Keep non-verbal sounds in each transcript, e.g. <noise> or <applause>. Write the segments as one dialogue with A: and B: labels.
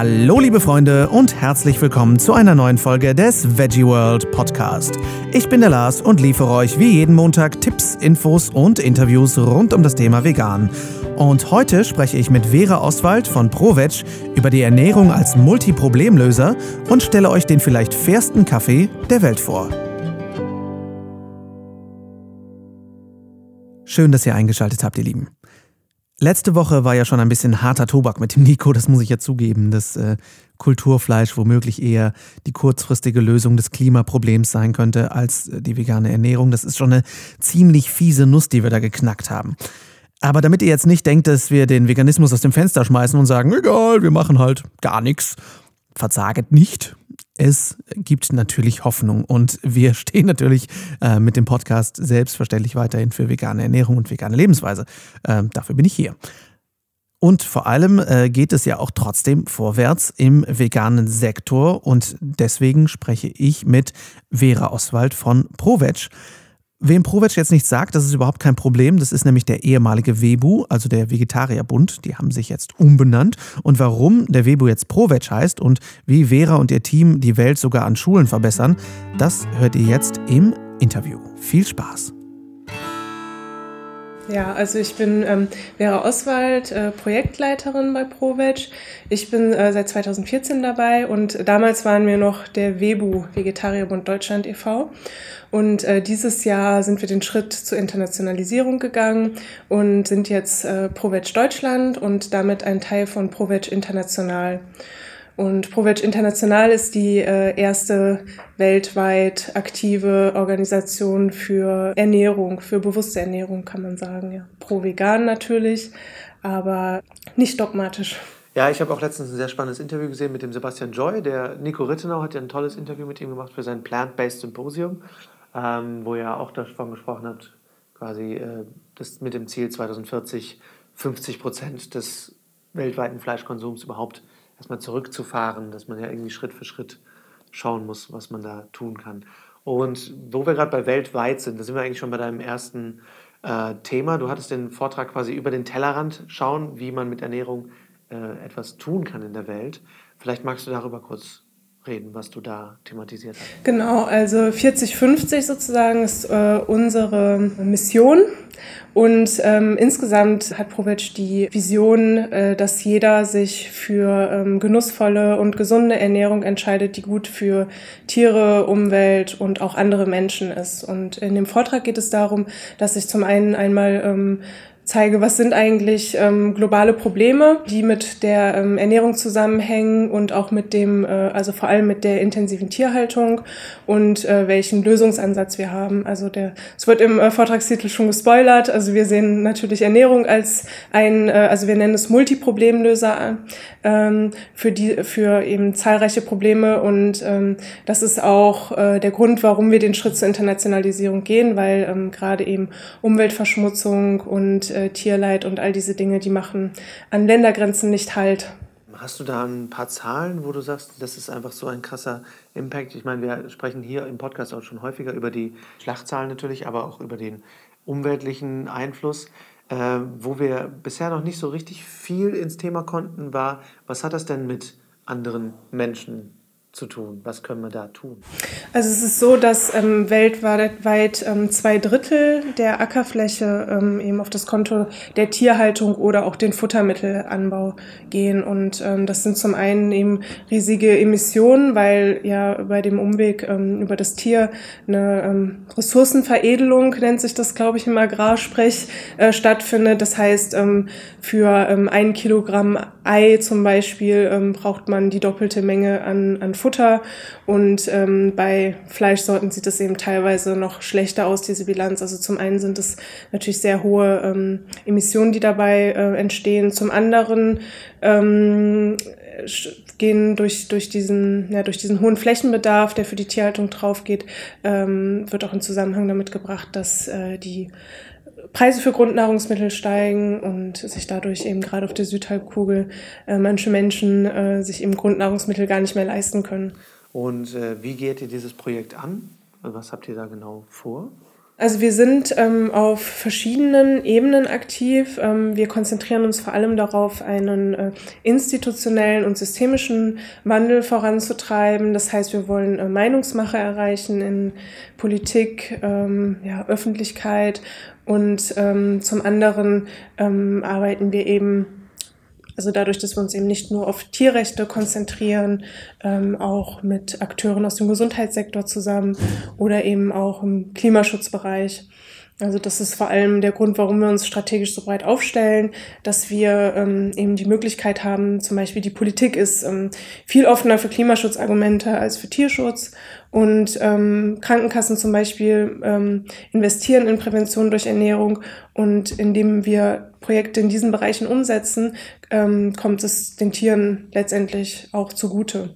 A: Hallo liebe Freunde und herzlich willkommen zu einer neuen Folge des Veggie World Podcast. Ich bin der Lars und liefere euch wie jeden Montag Tipps, Infos und Interviews rund um das Thema Vegan. Und heute spreche ich mit Vera Oswald von ProVeg über die Ernährung als Multiproblemlöser und stelle euch den vielleicht fairsten Kaffee der Welt vor. Schön, dass ihr eingeschaltet habt, ihr Lieben. Letzte Woche war ja schon ein bisschen harter Tobak mit dem Nico, das muss ich ja zugeben, dass äh, Kulturfleisch womöglich eher die kurzfristige Lösung des Klimaproblems sein könnte als äh, die vegane Ernährung. Das ist schon eine ziemlich fiese Nuss, die wir da geknackt haben. Aber damit ihr jetzt nicht denkt, dass wir den Veganismus aus dem Fenster schmeißen und sagen, egal, wir machen halt gar nichts, verzaget nicht. Es gibt natürlich Hoffnung und wir <laughs> stehen natürlich äh, mit dem Podcast selbstverständlich weiterhin für vegane Ernährung und vegane Lebensweise. Äh, dafür bin ich hier. Und vor allem äh, geht es ja auch trotzdem vorwärts im veganen Sektor und deswegen spreche ich mit Vera Oswald von ProVeg. Wem Provetsch jetzt nichts sagt, das ist überhaupt kein Problem. Das ist nämlich der ehemalige WEBU, also der Vegetarierbund. Die haben sich jetzt umbenannt. Und warum der WEBU jetzt Provetsch heißt und wie Vera und ihr Team die Welt sogar an Schulen verbessern, das hört ihr jetzt im Interview. Viel Spaß!
B: Ja, also ich bin ähm, Vera Oswald, äh, Projektleiterin bei ProVeg. Ich bin äh, seit 2014 dabei und damals waren wir noch der WEBU, Vegetarierbund Deutschland e.V. Und äh, dieses Jahr sind wir den Schritt zur Internationalisierung gegangen und sind jetzt äh, ProVeg Deutschland und damit ein Teil von ProVeg International. Und ProVeg International ist die äh, erste weltweit aktive Organisation für Ernährung, für bewusste Ernährung, kann man sagen. Ja. Pro Vegan natürlich, aber nicht dogmatisch.
C: Ja, ich habe auch letztens ein sehr spannendes Interview gesehen mit dem Sebastian Joy. Der Nico Rittenau hat ja ein tolles Interview mit ihm gemacht für sein Plant-Based Symposium, ähm, wo er auch davon gesprochen hat, quasi äh, das mit dem Ziel 2040 50 Prozent des weltweiten Fleischkonsums überhaupt erstmal zurückzufahren, dass man ja irgendwie Schritt für Schritt schauen muss, was man da tun kann. Und wo wir gerade bei weltweit sind, da sind wir eigentlich schon bei deinem ersten äh, Thema. Du hattest den Vortrag quasi über den Tellerrand schauen, wie man mit Ernährung äh, etwas tun kann in der Welt. Vielleicht magst du darüber kurz reden, was du da thematisiert hast.
B: Genau, also 4050 sozusagen ist äh, unsere Mission. Und ähm, insgesamt hat Provetsch die Vision, äh, dass jeder sich für ähm, genussvolle und gesunde Ernährung entscheidet, die gut für Tiere, Umwelt und auch andere Menschen ist. Und in dem Vortrag geht es darum, dass sich zum einen einmal ähm, zeige, was sind eigentlich ähm, globale Probleme, die mit der ähm, Ernährung zusammenhängen und auch mit dem, äh, also vor allem mit der intensiven Tierhaltung und äh, welchen Lösungsansatz wir haben. Also der, es wird im äh, Vortragstitel schon gespoilert. Also wir sehen natürlich Ernährung als ein, äh, also wir nennen es Multiproblemlöser ähm, für die, für eben zahlreiche Probleme und ähm, das ist auch äh, der Grund, warum wir den Schritt zur Internationalisierung gehen, weil ähm, gerade eben Umweltverschmutzung und äh, äh, Tierleid und all diese Dinge, die machen an Ländergrenzen nicht halt.
C: Hast du da ein paar Zahlen, wo du sagst, das ist einfach so ein krasser Impact? Ich meine, wir sprechen hier im Podcast auch schon häufiger über die Schlachtzahlen natürlich, aber auch über den umweltlichen Einfluss. Äh, wo wir bisher noch nicht so richtig viel ins Thema konnten, war, was hat das denn mit anderen Menschen zu tun? Was können wir da tun?
B: Also es ist so, dass ähm, weltweit ähm, zwei Drittel der Ackerfläche ähm, eben auf das Konto der Tierhaltung oder auch den Futtermittelanbau gehen. Und ähm, das sind zum einen eben riesige Emissionen, weil ja bei dem Umweg ähm, über das Tier eine ähm, Ressourcenveredelung, nennt sich das, glaube ich, im Agrarsprech, äh, stattfindet. Das heißt, für ein Kilogramm Ei zum Beispiel braucht man die doppelte Menge an, an Futter und ähm, bei Fleischsorten sieht es eben teilweise noch schlechter aus, diese Bilanz. Also zum einen sind es natürlich sehr hohe ähm, Emissionen, die dabei äh, entstehen. Zum anderen ähm, gehen durch, durch, diesen, ja, durch diesen hohen Flächenbedarf, der für die Tierhaltung draufgeht, ähm, wird auch in Zusammenhang damit gebracht, dass äh, die Preise für Grundnahrungsmittel steigen und sich dadurch eben gerade auf der Südhalbkugel äh, manche Menschen äh, sich eben Grundnahrungsmittel gar nicht mehr leisten können.
C: Und äh, wie geht ihr dieses Projekt an? Was habt ihr da genau vor?
B: Also wir sind ähm, auf verschiedenen Ebenen aktiv. Ähm, wir konzentrieren uns vor allem darauf, einen äh, institutionellen und systemischen Wandel voranzutreiben. Das heißt, wir wollen äh, Meinungsmache erreichen in Politik, ähm, ja, Öffentlichkeit und ähm, zum anderen ähm, arbeiten wir eben also dadurch, dass wir uns eben nicht nur auf Tierrechte konzentrieren, ähm, auch mit Akteuren aus dem Gesundheitssektor zusammen oder eben auch im Klimaschutzbereich. Also das ist vor allem der Grund, warum wir uns strategisch so breit aufstellen, dass wir ähm, eben die Möglichkeit haben, zum Beispiel die Politik ist ähm, viel offener für Klimaschutzargumente als für Tierschutz. Und ähm, Krankenkassen zum Beispiel ähm, investieren in Prävention durch Ernährung. Und indem wir Projekte in diesen Bereichen umsetzen, ähm, kommt es den Tieren letztendlich auch zugute.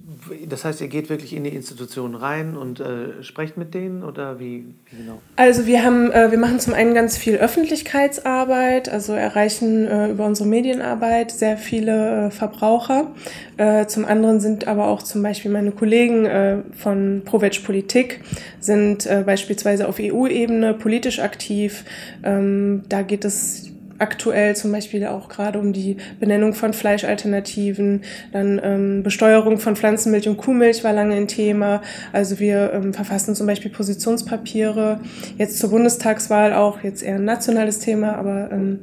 A: Das heißt, ihr geht wirklich in die Institutionen rein und äh, sprecht mit denen oder wie, wie, genau?
B: Also wir haben, äh, wir machen zum einen ganz viel Öffentlichkeitsarbeit, also erreichen äh, über unsere Medienarbeit sehr viele äh, Verbraucher. Äh, zum anderen sind aber auch zum Beispiel meine Kollegen äh, von ProVeg Politik sind beispielsweise auf EU-Ebene politisch aktiv. Ähm, da geht es aktuell zum Beispiel auch gerade um die Benennung von Fleischalternativen, dann ähm, Besteuerung von Pflanzenmilch und Kuhmilch war lange ein Thema. Also wir ähm, verfassen zum Beispiel Positionspapiere, jetzt zur Bundestagswahl auch, jetzt eher ein nationales Thema, aber ähm,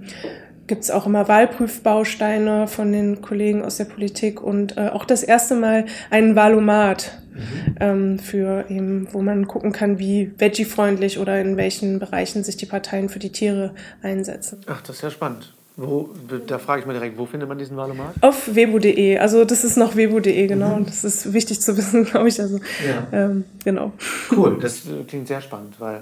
B: gibt es auch immer Wahlprüfbausteine von den Kollegen aus der Politik und äh, auch das erste Mal einen Wahlomat mhm. ähm, für eben, wo man gucken kann, wie veggie-freundlich oder in welchen Bereichen sich die Parteien für die Tiere einsetzen.
A: Ach, das ist ja spannend. Wo, da frage ich mal direkt, wo findet man diesen Wahlomat?
B: Auf webu.de. Also das ist noch webu.de, genau. Mhm. Das ist wichtig zu wissen, <laughs> glaube ich. Also, ja. ähm, genau.
A: Cool, das klingt sehr spannend, weil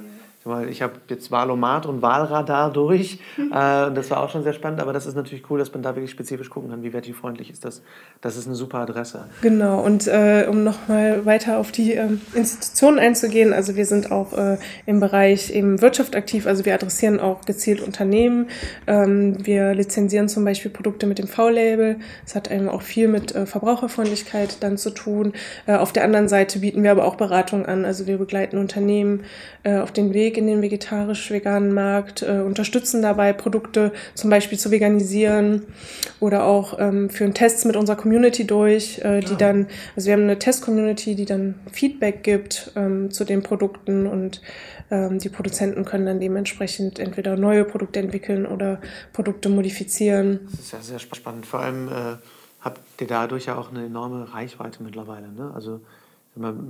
A: ich habe jetzt Wahlomat und Wahlradar durch. Mhm. <laughs> Äh, das war auch schon sehr spannend, aber das ist natürlich cool, dass man da wirklich spezifisch gucken kann, wie veggie-freundlich ist das. Das ist eine super Adresse.
B: Genau, und äh, um nochmal weiter auf die äh, Institutionen einzugehen, also wir sind auch äh, im Bereich eben Wirtschaft aktiv, also wir adressieren auch gezielt Unternehmen. Ähm, wir lizenzieren zum Beispiel Produkte mit dem V-Label. Das hat eben auch viel mit äh, Verbraucherfreundlichkeit dann zu tun. Äh, auf der anderen Seite bieten wir aber auch Beratung an, also wir begleiten Unternehmen auf den Weg in den vegetarisch-veganen Markt, äh, unterstützen dabei, Produkte zum Beispiel zu veganisieren oder auch ähm, führen Tests mit unserer Community durch, äh, die ja. dann, also wir haben eine Test-Community, die dann Feedback gibt ähm, zu den Produkten und ähm, die Produzenten können dann dementsprechend entweder neue Produkte entwickeln oder Produkte modifizieren.
A: Das ist ja sehr spannend. Vor allem äh, habt ihr dadurch ja auch eine enorme Reichweite mittlerweile. Ne? Also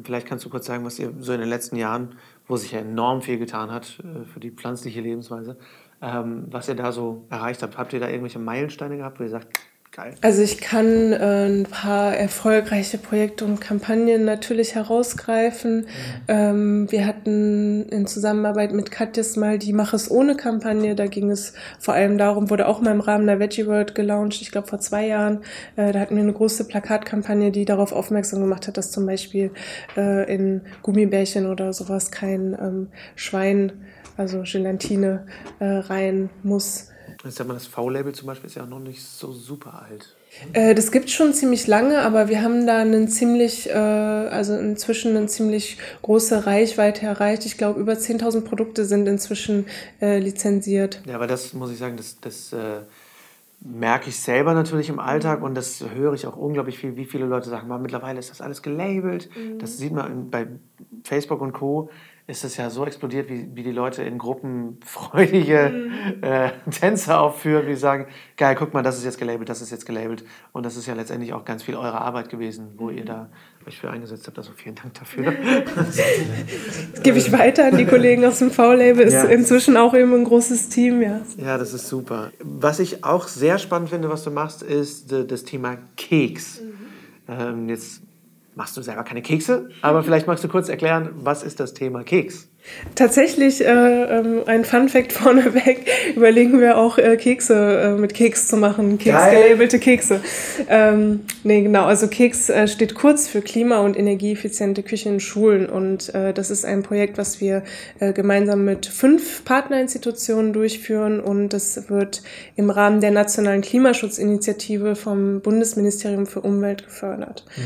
A: Vielleicht kannst du kurz sagen, was ihr so in den letzten Jahren, wo sich ja enorm viel getan hat äh, für die pflanzliche Lebensweise, ähm, was ihr da so erreicht habt. Habt ihr da irgendwelche Meilensteine gehabt, wo ihr sagt,
B: Geil. Also ich kann äh, ein paar erfolgreiche Projekte und Kampagnen natürlich herausgreifen. Mhm. Ähm, wir hatten in Zusammenarbeit mit Katjes mal die Mach es ohne Kampagne. Da ging es vor allem darum, wurde auch mal im Rahmen der Veggie World gelauncht, ich glaube vor zwei Jahren. Äh, da hatten wir eine große Plakatkampagne, die darauf aufmerksam gemacht hat, dass zum Beispiel äh, in Gummibärchen oder sowas kein ähm, Schwein, also Gelatine, äh, rein muss.
A: Ich sag mal, das V-Label zum Beispiel ist ja auch noch nicht so super alt.
B: Äh, das gibt schon ziemlich lange, aber wir haben da einen ziemlich, äh, also inzwischen eine ziemlich große Reichweite erreicht. Ich glaube, über 10.000 Produkte sind inzwischen äh, lizenziert.
A: Ja, aber das muss ich sagen, das, das merke ich selber natürlich im Alltag und das höre ich auch unglaublich viel, wie viele Leute sagen, mittlerweile ist das alles gelabelt. Mhm. Das sieht man bei Facebook und Co ist es ja so explodiert, wie, wie die Leute in Gruppen <laughs> freudige mhm. äh, Tänze aufführen, die sagen, geil, guck mal, das ist jetzt gelabelt, das ist jetzt gelabelt. Und das ist ja letztendlich auch ganz viel eure Arbeit gewesen, wo ihr da euch für eingesetzt habt. Also vielen Dank dafür.
B: das <laughs> gebe ich weiter an die Kollegen aus dem V-Label. Ist ja. inzwischen auch eben ein großes Team, ja.
A: Ja, das ist super. Was ich auch sehr spannend finde, was du machst, ist das Thema Keks. Mhm. Ähm, jetzt machst du selber keine Kekse, aber vielleicht magst du kurz erklären, was ist das Thema Keks?
B: Tatsächlich, äh, ähm, ein Fun Fact <laughs> vorneweg, überlegen wir auch äh, Kekse äh, mit Keks zu machen, Keks, gelabelte Kekse. Ähm, nee, genau, also Keks äh, steht kurz für klima- und energieeffiziente Küche in Schulen und äh, das ist ein Projekt, was wir äh, gemeinsam mit fünf Partnerinstitutionen durchführen und das wird im Rahmen der nationalen Klimaschutzinitiative vom Bundesministerium für Umwelt gefördert. Mhm.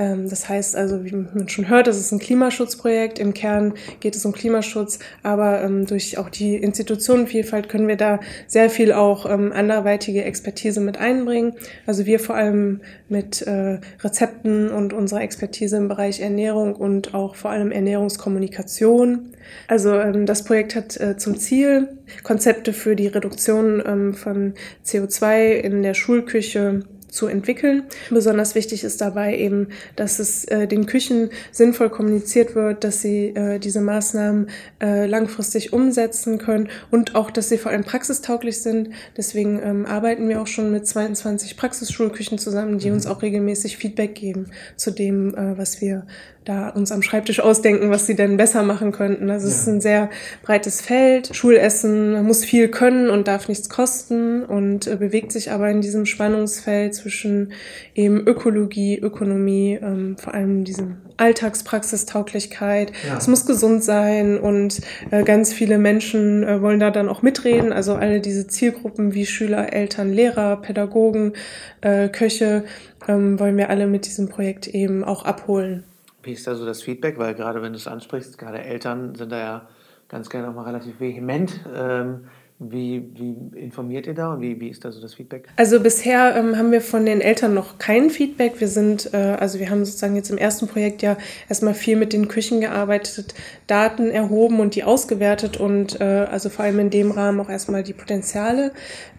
B: Ähm, das heißt also, wie man schon hört, das ist ein Klimaschutzprojekt. Im Kern geht es um zum Klimaschutz, aber ähm, durch auch die Institutionenvielfalt können wir da sehr viel auch ähm, anderweitige Expertise mit einbringen. Also wir vor allem mit äh, Rezepten und unserer Expertise im Bereich Ernährung und auch vor allem Ernährungskommunikation. Also ähm, das Projekt hat äh, zum Ziel, Konzepte für die Reduktion ähm, von CO2 in der Schulküche zu entwickeln. Besonders wichtig ist dabei eben, dass es äh, den Küchen sinnvoll kommuniziert wird, dass sie äh, diese Maßnahmen äh, langfristig umsetzen können und auch, dass sie vor allem praxistauglich sind. Deswegen ähm, arbeiten wir auch schon mit 22 Praxisschulküchen zusammen, die uns mhm. auch regelmäßig Feedback geben zu dem, äh, was wir da uns am Schreibtisch ausdenken, was sie denn besser machen könnten. Also ja. es ist ein sehr breites Feld. Schulessen muss viel können und darf nichts kosten und äh, bewegt sich aber in diesem Spannungsfeld zwischen eben Ökologie, Ökonomie, ähm, vor allem diesem Alltagspraxistauglichkeit. Ja. Es muss gesund sein und äh, ganz viele Menschen äh, wollen da dann auch mitreden. Also alle diese Zielgruppen wie Schüler, Eltern, Lehrer, Pädagogen, äh, Köche ähm, wollen wir alle mit diesem Projekt eben auch abholen.
C: Wie ist da so das Feedback? Weil gerade wenn du es ansprichst, gerade Eltern sind da ja ganz gerne auch mal relativ vehement. Ähm, wie, wie, informiert ihr da und wie, wie ist da so das Feedback?
B: Also bisher ähm, haben wir von den Eltern noch kein Feedback. Wir sind, äh, also wir haben sozusagen jetzt im ersten Projekt ja erstmal viel mit den Küchen gearbeitet, Daten erhoben und die ausgewertet und äh, also vor allem in dem Rahmen auch erstmal die Potenziale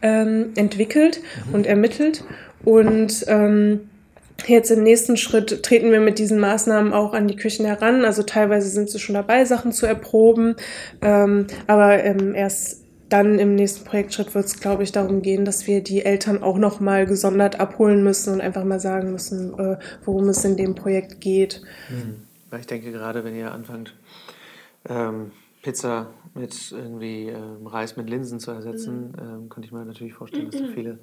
B: ähm, entwickelt mhm. und ermittelt. Und ähm, Jetzt im nächsten Schritt treten wir mit diesen Maßnahmen auch an die Küchen heran. Also teilweise sind sie schon dabei, Sachen zu erproben. Ähm, aber ähm, erst dann im nächsten Projektschritt wird es, glaube ich, darum gehen, dass wir die Eltern auch nochmal gesondert abholen müssen und einfach mal sagen müssen, äh, worum es in dem Projekt geht.
C: Hm. Ich denke gerade, wenn ihr anfangt, ähm, Pizza mit irgendwie ähm, Reis mit Linsen zu ersetzen, mhm. ähm, könnte ich mir natürlich vorstellen, dass da <clears throat> viele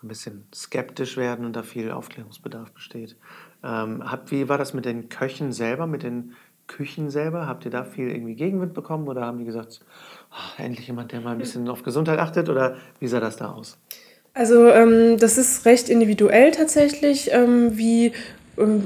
C: so ein bisschen skeptisch werden und da viel Aufklärungsbedarf besteht. Ähm, habt, wie war das mit den Köchen selber, mit den Küchen selber? Habt ihr da viel irgendwie Gegenwind bekommen oder haben die gesagt, oh, endlich jemand, der mal ein bisschen auf Gesundheit achtet oder wie sah das da aus?
B: Also ähm, das ist recht individuell tatsächlich, ähm, wie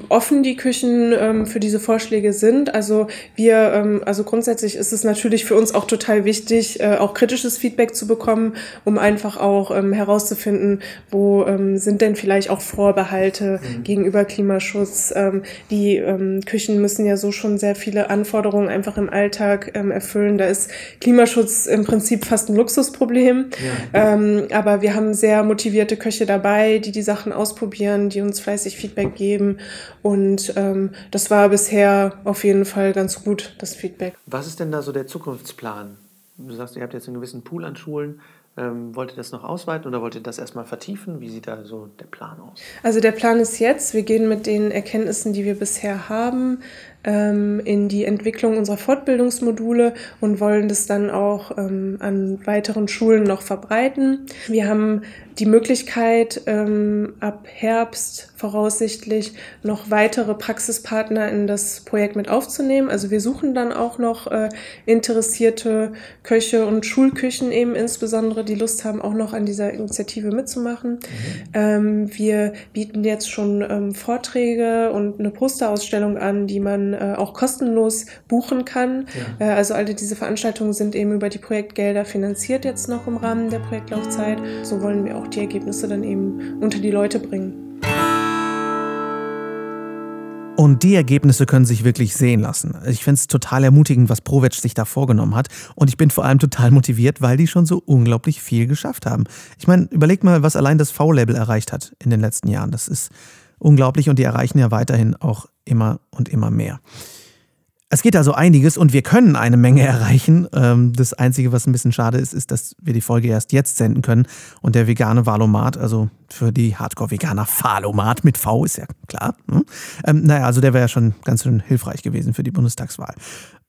B: offen die Küchen ähm, für diese Vorschläge sind. Also wir, ähm, also grundsätzlich ist es natürlich für uns auch total wichtig, äh, auch kritisches Feedback zu bekommen, um einfach auch ähm, herauszufinden, wo ähm, sind denn vielleicht auch Vorbehalte mhm. gegenüber Klimaschutz. Ähm, die ähm, Küchen müssen ja so schon sehr viele Anforderungen einfach im Alltag ähm, erfüllen. Da ist Klimaschutz im Prinzip fast ein Luxusproblem. Ja. Ähm, aber wir haben sehr motivierte Köche dabei, die die Sachen ausprobieren, die uns fleißig Feedback geben und ähm, das war bisher auf jeden Fall ganz gut, das Feedback.
C: Was ist denn da so der Zukunftsplan? Du sagst, ihr habt jetzt einen gewissen Pool an Schulen. Ähm, wollt ihr das noch ausweiten oder wollt ihr das erstmal vertiefen? Wie sieht da so der Plan aus?
B: Also der Plan ist jetzt, wir gehen mit den Erkenntnissen, die wir bisher haben, ähm, in die Entwicklung unserer Fortbildungsmodule und wollen das dann auch ähm, an weiteren Schulen noch verbreiten. Wir haben die Möglichkeit, ähm, ab Herbst voraussichtlich noch weitere Praxispartner in das Projekt mit aufzunehmen. Also wir suchen dann auch noch äh, interessierte Köche und Schulküchen eben insbesondere, die Lust haben, auch noch an dieser Initiative mitzumachen. Mhm. Ähm, wir bieten jetzt schon ähm, Vorträge und eine Posterausstellung an, die man äh, auch kostenlos buchen kann. Ja. Äh, also alle diese Veranstaltungen sind eben über die Projektgelder finanziert jetzt noch im Rahmen der Projektlaufzeit. So wollen wir auch die Ergebnisse dann eben unter die Leute bringen.
A: Und die Ergebnisse können sich wirklich sehen lassen. Ich finde es total ermutigend, was Provetsch sich da vorgenommen hat. Und ich bin vor allem total motiviert, weil die schon so unglaublich viel geschafft haben. Ich meine, überleg mal, was allein das V-Label erreicht hat in den letzten Jahren. Das ist unglaublich und die erreichen ja weiterhin auch immer und immer mehr. Es geht also einiges und wir können eine Menge <laughs> erreichen. Ähm, das Einzige, was ein bisschen schade ist, ist, dass wir die Folge erst jetzt senden können und der vegane Valomat, also für die Hardcore-Veganer Valomat mit V, ist ja klar. Ne? Ähm, naja, also der wäre ja schon ganz schön hilfreich gewesen für die Bundestagswahl.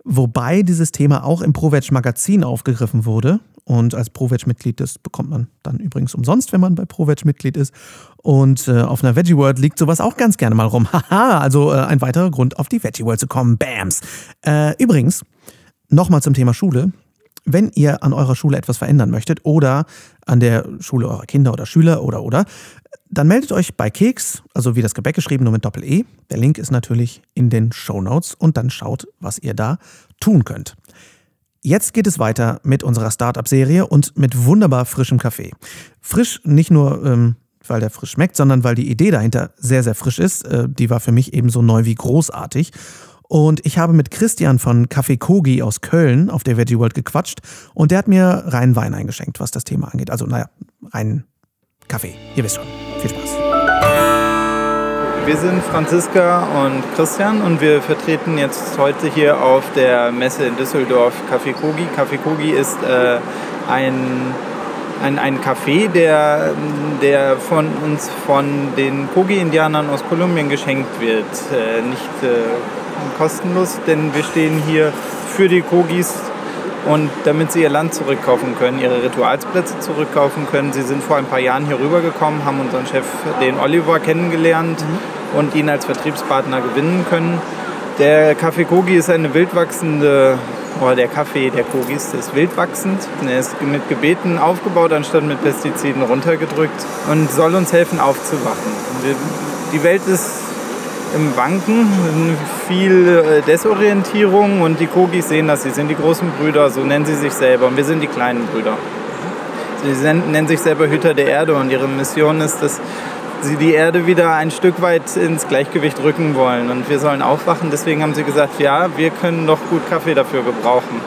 A: Wobei dieses Thema auch im ProVeg Magazin aufgegriffen wurde. Und als ProVeg-Mitglied, das bekommt man dann übrigens umsonst, wenn man bei ProVeg-Mitglied ist. Und äh, auf einer Veggie World liegt sowas auch ganz gerne mal rum. <laughs> Haha, also äh, ein weiterer Grund, auf die Veggie World zu kommen. Bams. Äh, übrigens, nochmal zum Thema Schule. Wenn ihr an eurer Schule etwas verändern möchtet oder an der Schule eurer Kinder oder Schüler oder oder, dann meldet euch bei Keks, also wie das Gebäck geschrieben, nur mit Doppel-E. Der Link ist natürlich in den Show Notes und dann schaut, was ihr da tun könnt. Jetzt geht es weiter mit unserer Startup-Serie und mit wunderbar frischem Kaffee. Frisch nicht nur, ähm, weil der frisch schmeckt, sondern weil die Idee dahinter sehr, sehr frisch ist. Äh, die war für mich ebenso neu wie großartig. Und ich habe mit Christian von Café Kogi aus Köln auf der Veggie World gequatscht und der hat mir reinen Wein eingeschenkt, was das Thema angeht. Also, naja, reinen Kaffee. Ihr wisst schon. Viel Spaß.
D: Wir sind Franziska und Christian und wir vertreten jetzt heute hier auf der Messe in Düsseldorf Café Kogi. Café Kogi ist äh, ein, ein, ein Café, der, der von uns von den Kogi-Indianern aus Kolumbien geschenkt wird. Äh, nicht äh, kostenlos, denn wir stehen hier für die Kogis und damit sie ihr Land zurückkaufen können, ihre Ritualsplätze zurückkaufen können. Sie sind vor ein paar Jahren hier rübergekommen, haben unseren Chef, den Oliver, kennengelernt mhm. und ihn als Vertriebspartner gewinnen können. Der Kaffee Kogi ist eine wildwachsende, oder der Kaffee der Kogis ist wildwachsend. Er ist mit Gebeten aufgebaut, anstatt mit Pestiziden runtergedrückt und soll uns helfen aufzuwachen. Die Welt ist im Wanken, viel äh, Desorientierung und die Kogis sehen das, sie sind die großen Brüder, so nennen sie sich selber und wir sind die kleinen Brüder. Sie nennen sich selber Hüter der Erde und ihre Mission ist, dass sie die Erde wieder ein Stück weit ins Gleichgewicht rücken wollen und wir sollen aufwachen. Deswegen haben sie gesagt, ja, wir können doch gut Kaffee dafür gebrauchen.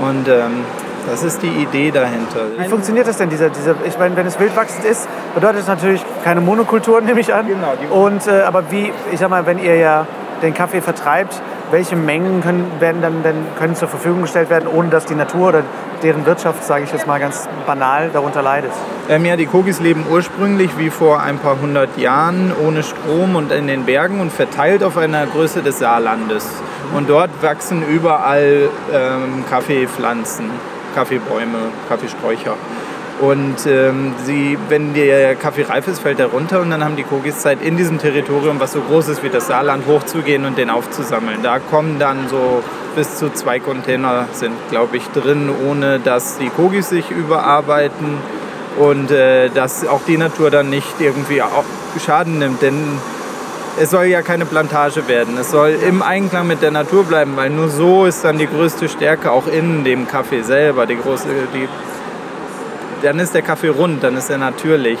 D: Und ähm, das ist die Idee dahinter.
C: Wie funktioniert das denn? Dieser, dieser, ich meine, wenn es wildwachsend ist, bedeutet es natürlich keine Monokulturen, <laughs> nehme ich an. Genau. Und, äh, aber wie, ich sag mal, wenn ihr ja den Kaffee vertreibt, welche Mengen können, werden dann, dann können zur Verfügung gestellt werden, ohne dass die Natur oder deren Wirtschaft, sage ich jetzt mal ganz banal, darunter leidet?
D: Ähm, ja, die Kogis leben ursprünglich wie vor ein paar hundert Jahren ohne Strom und in den Bergen und verteilt auf einer Größe des Saarlandes. Und dort wachsen überall ähm, Kaffeepflanzen. Kaffeebäume, Kaffeesträucher. Und ähm, sie, wenn der Kaffee reif ist, fällt er runter und dann haben die Kogis Zeit, in diesem Territorium, was so groß ist wie das Saarland, hochzugehen und den aufzusammeln. Da kommen dann so bis zu zwei Container sind, glaube ich, drin, ohne dass die Kogis sich überarbeiten und äh, dass auch die Natur dann nicht irgendwie Schaden nimmt. Denn es soll ja keine Plantage werden. Es soll im Einklang mit der Natur bleiben, weil nur so ist dann die größte Stärke auch in dem Kaffee selber. Die große, die, dann ist der Kaffee rund, dann ist er natürlich.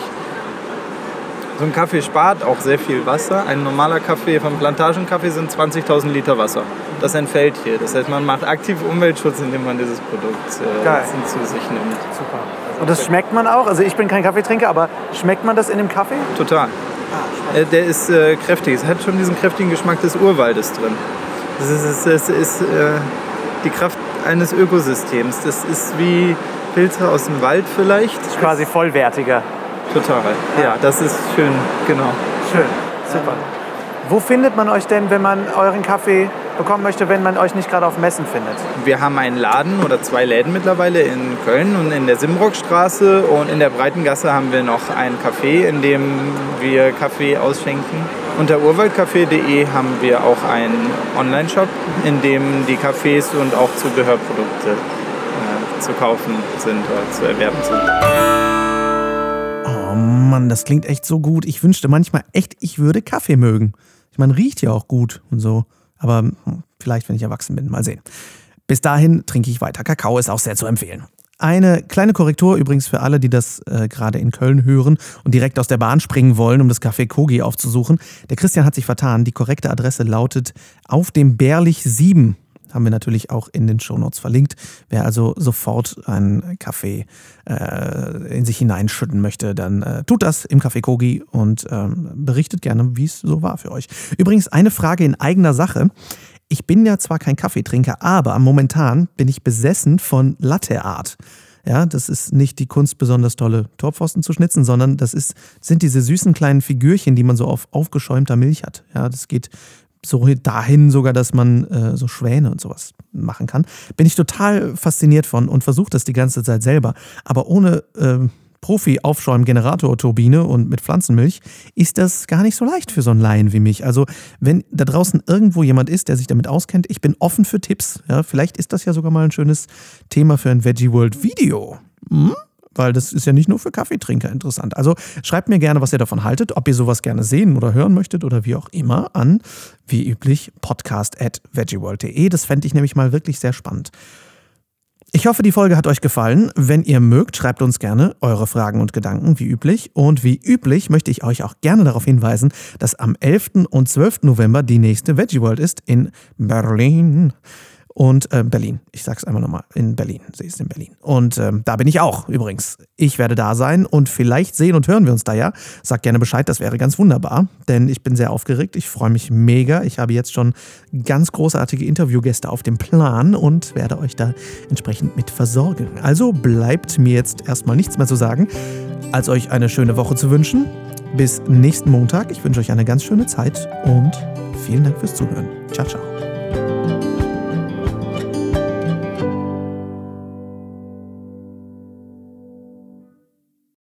D: So ein Kaffee spart auch sehr viel Wasser. Ein normaler Kaffee vom Plantagenkaffee sind 20.000 Liter Wasser. Das entfällt hier. Das heißt, man macht aktiv Umweltschutz, indem man dieses Produkt äh, zu sich nimmt.
C: Super. Und das schmeckt man auch? Also ich bin kein Kaffeetrinker, aber schmeckt man das in dem Kaffee?
D: Total. Äh, der ist äh, kräftig. Es hat schon diesen kräftigen Geschmack des Urwaldes drin. Das ist, das ist äh, die Kraft eines Ökosystems. Das ist wie Pilze aus dem Wald vielleicht. Das
C: ist quasi vollwertiger.
D: Total. Ja, das ist schön, genau.
C: Schön, super. Wo findet man euch denn, wenn man euren Kaffee bekommen möchte, wenn man euch nicht gerade auf Messen findet?
D: Wir haben einen Laden oder zwei Läden mittlerweile in Köln und in der Simrockstraße und in der Breitengasse haben wir noch ein Café, in dem wir Kaffee ausschenken. Unter urwaldcafé.de haben wir auch einen Online-Shop, in dem die Kaffees und auch Zubehörprodukte zu kaufen sind oder zu erwerben sind.
A: Oh Mann, das klingt echt so gut. Ich wünschte manchmal echt, ich würde Kaffee mögen. Man riecht ja auch gut und so. Aber hm, vielleicht, wenn ich erwachsen bin, mal sehen. Bis dahin trinke ich weiter. Kakao ist auch sehr zu empfehlen. Eine kleine Korrektur übrigens für alle, die das äh, gerade in Köln hören und direkt aus der Bahn springen wollen, um das Café Kogi aufzusuchen. Der Christian hat sich vertan. Die korrekte Adresse lautet auf dem Bärlich 7 haben wir natürlich auch in den Shownotes verlinkt. Wer also sofort einen Kaffee äh, in sich hineinschütten möchte, dann äh, tut das im Café Kogi und ähm, berichtet gerne, wie es so war für euch. Übrigens eine Frage in eigener Sache. Ich bin ja zwar kein Kaffeetrinker, aber momentan bin ich besessen von Latte Art. Ja, das ist nicht die Kunst, besonders tolle Torpfosten zu schnitzen, sondern das ist, sind diese süßen kleinen Figürchen, die man so auf aufgeschäumter Milch hat. Ja, das geht so dahin sogar, dass man äh, so Schwäne und sowas machen kann. Bin ich total fasziniert von und versuche das die ganze Zeit selber. Aber ohne äh, Profi-Aufschäum-Generator-Turbine und mit Pflanzenmilch, ist das gar nicht so leicht für so einen Laien wie mich. Also, wenn da draußen irgendwo jemand ist, der sich damit auskennt, ich bin offen für Tipps. Ja, vielleicht ist das ja sogar mal ein schönes Thema für ein Veggie World Video. Hm? Weil das ist ja nicht nur für Kaffeetrinker interessant. Also schreibt mir gerne, was ihr davon haltet, ob ihr sowas gerne sehen oder hören möchtet oder wie auch immer an, wie üblich, podcast at veggieworld.de. Das fände ich nämlich mal wirklich sehr spannend. Ich hoffe, die Folge hat euch gefallen. Wenn ihr mögt, schreibt uns gerne eure Fragen und Gedanken, wie üblich. Und wie üblich möchte ich euch auch gerne darauf hinweisen, dass am 11. und 12. November die nächste Veggie World ist in Berlin und äh, Berlin. Ich sag's einmal nochmal, in Berlin. Sie ist in Berlin. Und ähm, da bin ich auch übrigens. Ich werde da sein und vielleicht sehen und hören wir uns da ja. Sagt gerne Bescheid, das wäre ganz wunderbar, denn ich bin sehr aufgeregt. Ich freue mich mega. Ich habe jetzt schon ganz großartige Interviewgäste auf dem Plan und werde euch da entsprechend mit versorgen. Also bleibt mir jetzt erstmal nichts mehr zu sagen, als euch eine schöne Woche zu wünschen. Bis nächsten Montag. Ich wünsche euch eine ganz schöne Zeit und vielen Dank fürs Zuhören. Ciao, ciao.